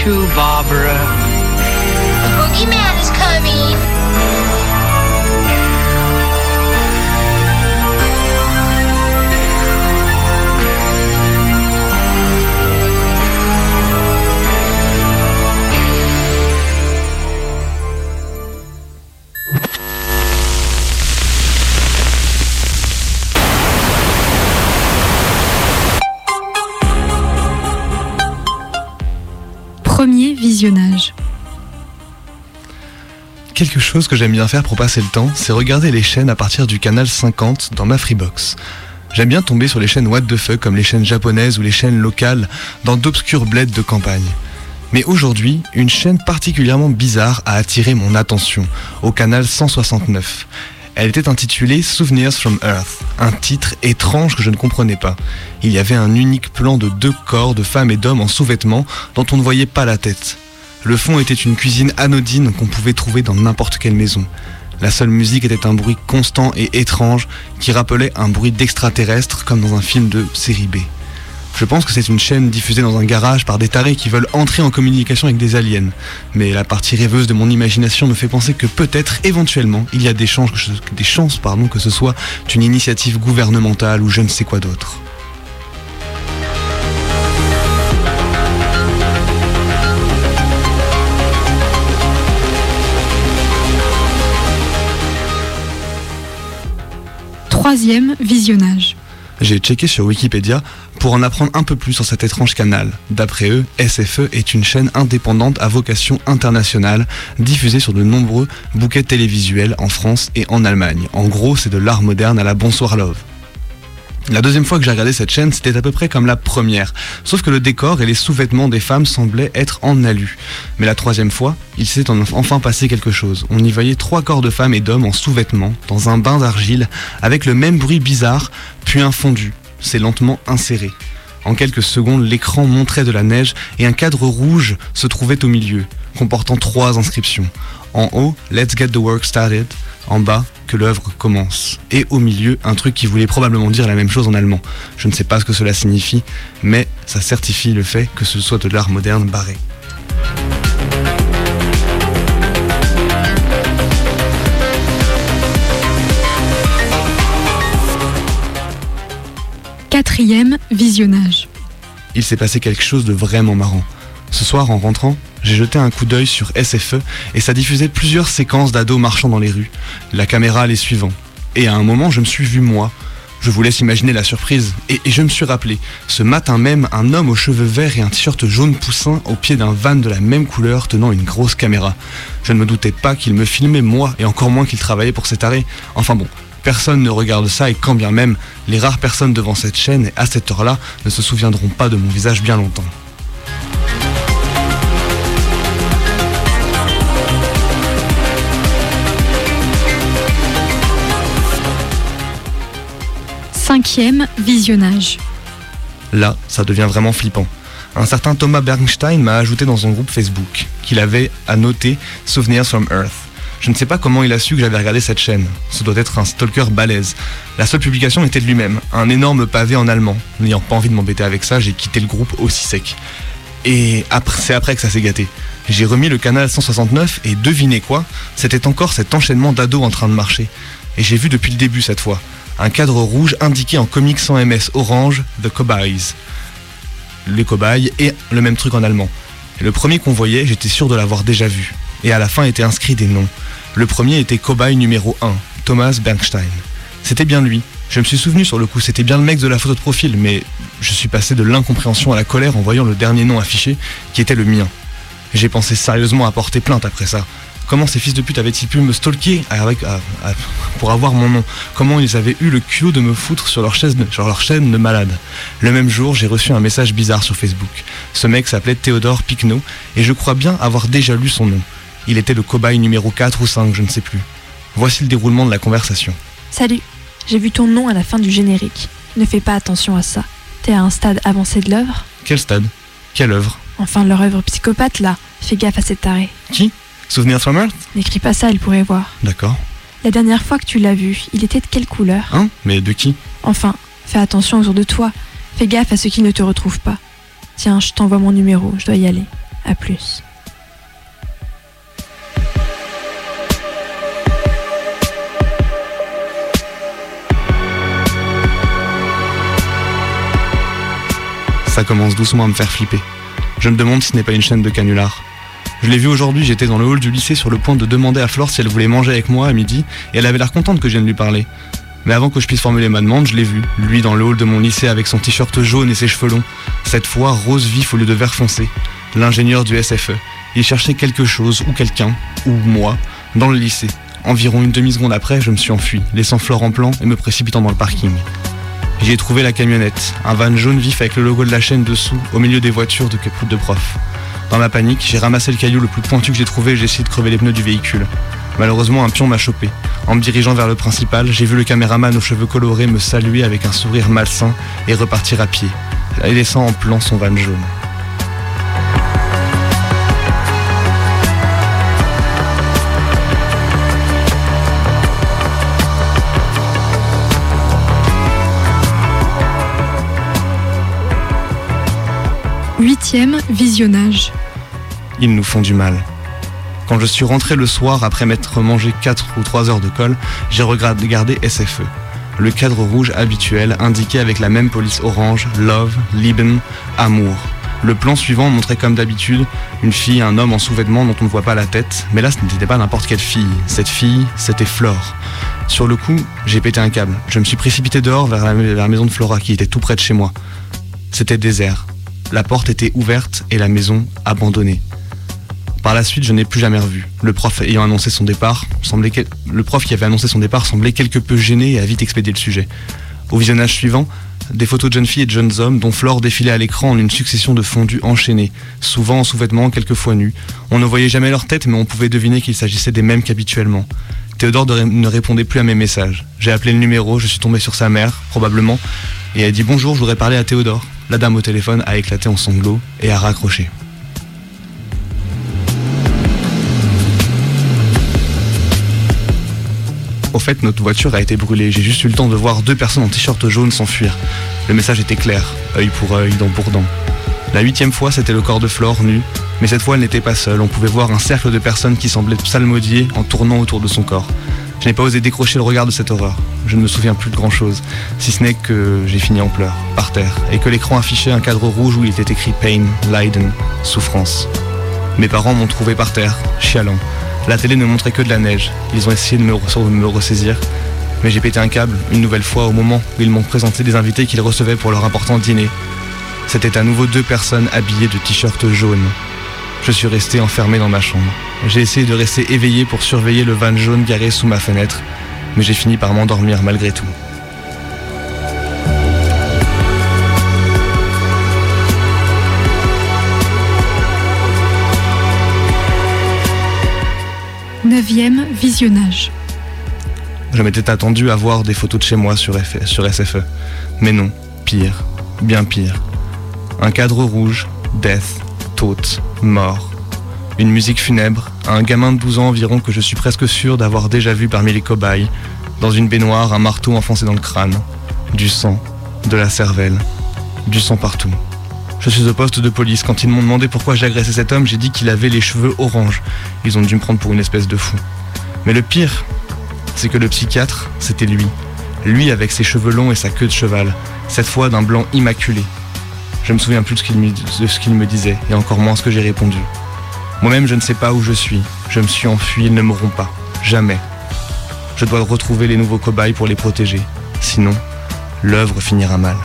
you, Barbara. Premier visionnage. Quelque chose que j'aime bien faire pour passer le temps, c'est regarder les chaînes à partir du canal 50 dans ma Freebox. J'aime bien tomber sur les chaînes what the fuck comme les chaînes japonaises ou les chaînes locales dans d'obscurs bleds de campagne. Mais aujourd'hui, une chaîne particulièrement bizarre a attiré mon attention, au canal 169. Elle était intitulée Souvenirs from Earth, un titre étrange que je ne comprenais pas. Il y avait un unique plan de deux corps de femmes et d'hommes en sous-vêtements dont on ne voyait pas la tête. Le fond était une cuisine anodine qu'on pouvait trouver dans n'importe quelle maison. La seule musique était un bruit constant et étrange qui rappelait un bruit d'extraterrestre comme dans un film de série B. Je pense que c'est une chaîne diffusée dans un garage par des tarés qui veulent entrer en communication avec des aliens. Mais la partie rêveuse de mon imagination me fait penser que peut-être, éventuellement, il y a des chances, que ce soit une initiative gouvernementale ou je ne sais quoi d'autre. Troisième visionnage. J'ai checké sur Wikipédia pour en apprendre un peu plus sur cet étrange canal. D'après eux, SFE est une chaîne indépendante à vocation internationale, diffusée sur de nombreux bouquets télévisuels en France et en Allemagne. En gros, c'est de l'art moderne à la Bonsoir Love. La deuxième fois que j'ai regardé cette chaîne, c'était à peu près comme la première, sauf que le décor et les sous-vêtements des femmes semblaient être en alu. Mais la troisième fois, il s'est en- enfin passé quelque chose. On y voyait trois corps de femmes et d'hommes en sous-vêtements, dans un bain d'argile, avec le même bruit bizarre, puis un fondu. C'est lentement inséré. En quelques secondes, l'écran montrait de la neige et un cadre rouge se trouvait au milieu, comportant trois inscriptions. En haut, Let's get the work started. En bas, que l'œuvre commence. Et au milieu, un truc qui voulait probablement dire la même chose en allemand. Je ne sais pas ce que cela signifie, mais ça certifie le fait que ce soit de l'art moderne barré. Quatrième visionnage. il s'est passé quelque chose de vraiment marrant. Ce soir, en rentrant, j'ai jeté un coup d'œil sur SFE et ça diffusait plusieurs séquences d'ados marchant dans les rues, la caméra les suivant. Et à un moment, je me suis vu moi. Je vous laisse imaginer la surprise. Et, et je me suis rappelé, ce matin même, un homme aux cheveux verts et un t-shirt jaune poussin au pied d'un van de la même couleur tenant une grosse caméra. Je ne me doutais pas qu'il me filmait moi et encore moins qu'il travaillait pour cet arrêt. Enfin bon, personne ne regarde ça et quand bien même, les rares personnes devant cette chaîne à cette heure-là ne se souviendront pas de mon visage bien longtemps. Cinquième visionnage. Là, ça devient vraiment flippant. Un certain Thomas Bernstein m'a ajouté dans son groupe Facebook qu'il avait à noter Souvenirs from Earth. Je ne sais pas comment il a su que j'avais regardé cette chaîne. Ce doit être un stalker balèze. La seule publication était de lui-même, un énorme pavé en allemand. N'ayant pas envie de m'embêter avec ça, j'ai quitté le groupe aussi sec. Et c'est après que ça s'est gâté. J'ai remis le canal 169 et devinez quoi C'était encore cet enchaînement d'ados en train de marcher. Et j'ai vu depuis le début cette fois. Un cadre rouge indiqué en comics sans MS orange, The Cobayes. Les cobayes et le même truc en allemand. Le premier qu'on voyait, j'étais sûr de l'avoir déjà vu. Et à la fin étaient inscrits des noms. Le premier était cobaye numéro 1, Thomas Bernstein. C'était bien lui. Je me suis souvenu sur le coup, c'était bien le mec de la photo de profil, mais je suis passé de l'incompréhension à la colère en voyant le dernier nom affiché, qui était le mien. J'ai pensé sérieusement à porter plainte après ça. Comment ces fils de pute avaient-ils pu me stalker avec, à- à- pour avoir mon nom? Comment ils avaient eu le culot de me foutre sur leur, chaise de, sur leur chaîne de malade? Le même jour, j'ai reçu un message bizarre sur Facebook. Ce mec s'appelait Théodore Picno, et je crois bien avoir déjà lu son nom. Il était le cobaye numéro 4 ou 5, je ne sais plus. Voici le déroulement de la conversation. Salut, j'ai vu ton nom à la fin du générique. Ne fais pas attention à ça. T'es à un stade avancé de l'œuvre? Quel stade? Quelle œuvre? Enfin, leur œuvre psychopathe là. Fais gaffe à cette tarée. Qui? Souvenir from Earth N'écris pas ça, elle pourrait voir. D'accord. La dernière fois que tu l'as vu, il était de quelle couleur? Hein? Mais de qui? Enfin, fais attention autour de toi. Fais gaffe à ceux qui ne te retrouvent pas. Tiens, je t'envoie mon numéro, je dois y aller. À plus. Ça commence doucement à me faire flipper. Je me demande si ce n'est pas une chaîne de canulars. Je l'ai vu aujourd'hui, j'étais dans le hall du lycée sur le point de demander à Flore si elle voulait manger avec moi à midi, et elle avait l'air contente que je vienne lui parler. Mais avant que je puisse formuler ma demande, je l'ai vu, lui dans le hall de mon lycée avec son t-shirt jaune et ses cheveux longs, cette fois rose vif au lieu de vert foncé, l'ingénieur du SFE. Il cherchait quelque chose, ou quelqu'un, ou moi, dans le lycée. Environ une demi-seconde après, je me suis enfui, laissant Flore en plan et me précipitant dans le parking. J'y ai trouvé la camionnette, un van jaune vif avec le logo de la chaîne dessous, au milieu des voitures de, de profs. Dans ma panique, j'ai ramassé le caillou le plus pointu que j'ai trouvé et j'ai essayé de crever les pneus du véhicule. Malheureusement, un pion m'a chopé. En me dirigeant vers le principal, j'ai vu le caméraman aux cheveux colorés me saluer avec un sourire malsain et repartir à pied, laissant en plan son van jaune. Huitième visionnage. Ils nous font du mal. Quand je suis rentré le soir après m'être mangé 4 ou 3 heures de colle, j'ai regardé SFE. Le cadre rouge habituel indiqué avec la même police orange, love, Lieben, amour. Le plan suivant montrait comme d'habitude une fille un homme en sous-vêtements dont on ne voit pas la tête, mais là ce n'était pas n'importe quelle fille. Cette fille, c'était Flore. Sur le coup, j'ai pété un câble. Je me suis précipité dehors vers la maison de Flora qui était tout près de chez moi. C'était désert. La porte était ouverte et la maison abandonnée. Par la suite, je n'ai plus jamais revu. Le prof ayant annoncé son départ, le prof qui avait annoncé son départ semblait quelque peu gêné et a vite expédié le sujet. Au visionnage suivant, des photos de jeunes filles et de jeunes hommes dont Flore défilait à l'écran en une succession de fondus enchaînés, souvent en sous-vêtements, quelquefois nus. On ne voyait jamais leur tête, mais on pouvait deviner qu'il s'agissait des mêmes qu'habituellement. Théodore ne répondait plus à mes messages. J'ai appelé le numéro, je suis tombé sur sa mère, probablement, et elle a dit bonjour, je voudrais parler à Théodore. La dame au téléphone a éclaté en sanglots et a raccroché. Au fait, notre voiture a été brûlée. J'ai juste eu le temps de voir deux personnes en t-shirt jaune s'enfuir. Le message était clair, œil pour œil, dent pour dent. La huitième fois, c'était le corps de Flore nu, mais cette fois, elle n'était pas seule. On pouvait voir un cercle de personnes qui semblaient psalmodier en tournant autour de son corps. Je n'ai pas osé décrocher le regard de cette horreur. Je ne me souviens plus de grand-chose, si ce n'est que j'ai fini en pleurs, par terre, et que l'écran affichait un cadre rouge où il était écrit Pain, Leiden, souffrance. Mes parents m'ont trouvé par terre, chialant. La télé ne montrait que de la neige. Ils ont essayé de me, ressaisir, mais j'ai pété un câble une nouvelle fois au moment où ils m'ont présenté des invités qu'ils recevaient pour leur important dîner. C'était à nouveau deux personnes habillées de t-shirts jaunes. Je suis resté enfermé dans ma chambre. J'ai essayé de rester éveillé pour surveiller le van jaune garé sous ma fenêtre, mais j'ai fini par m'endormir malgré tout. Neuvième visionnage. Je m'étais attendu à voir des photos de chez moi sur, F- sur SFE. Mais non, pire, bien pire. Un cadre rouge, death, mort. Une musique funèbre, un gamin de 12 ans environ que je suis presque sûr d'avoir déjà vu parmi les cobayes. Dans une baignoire, un marteau enfoncé dans le crâne. Du sang, de la cervelle, du sang partout. Je suis au poste de police. Quand ils m'ont demandé pourquoi j'ai agressé cet homme, j'ai dit qu'il avait les cheveux orange. Ils ont dû me prendre pour une espèce de fou. Mais le pire, c'est que le psychiatre, c'était lui. Lui avec ses cheveux longs et sa queue de cheval, cette fois d'un blanc immaculé. Je me souviens plus de ce qu'il me, disait, et encore moins ce que j'ai répondu. Moi-même, je ne sais pas où je suis. Je me suis enfui, ils ne m'auront pas. Jamais. Je dois retrouver les nouveaux cobayes pour les protéger. Sinon, l'œuvre finira mal.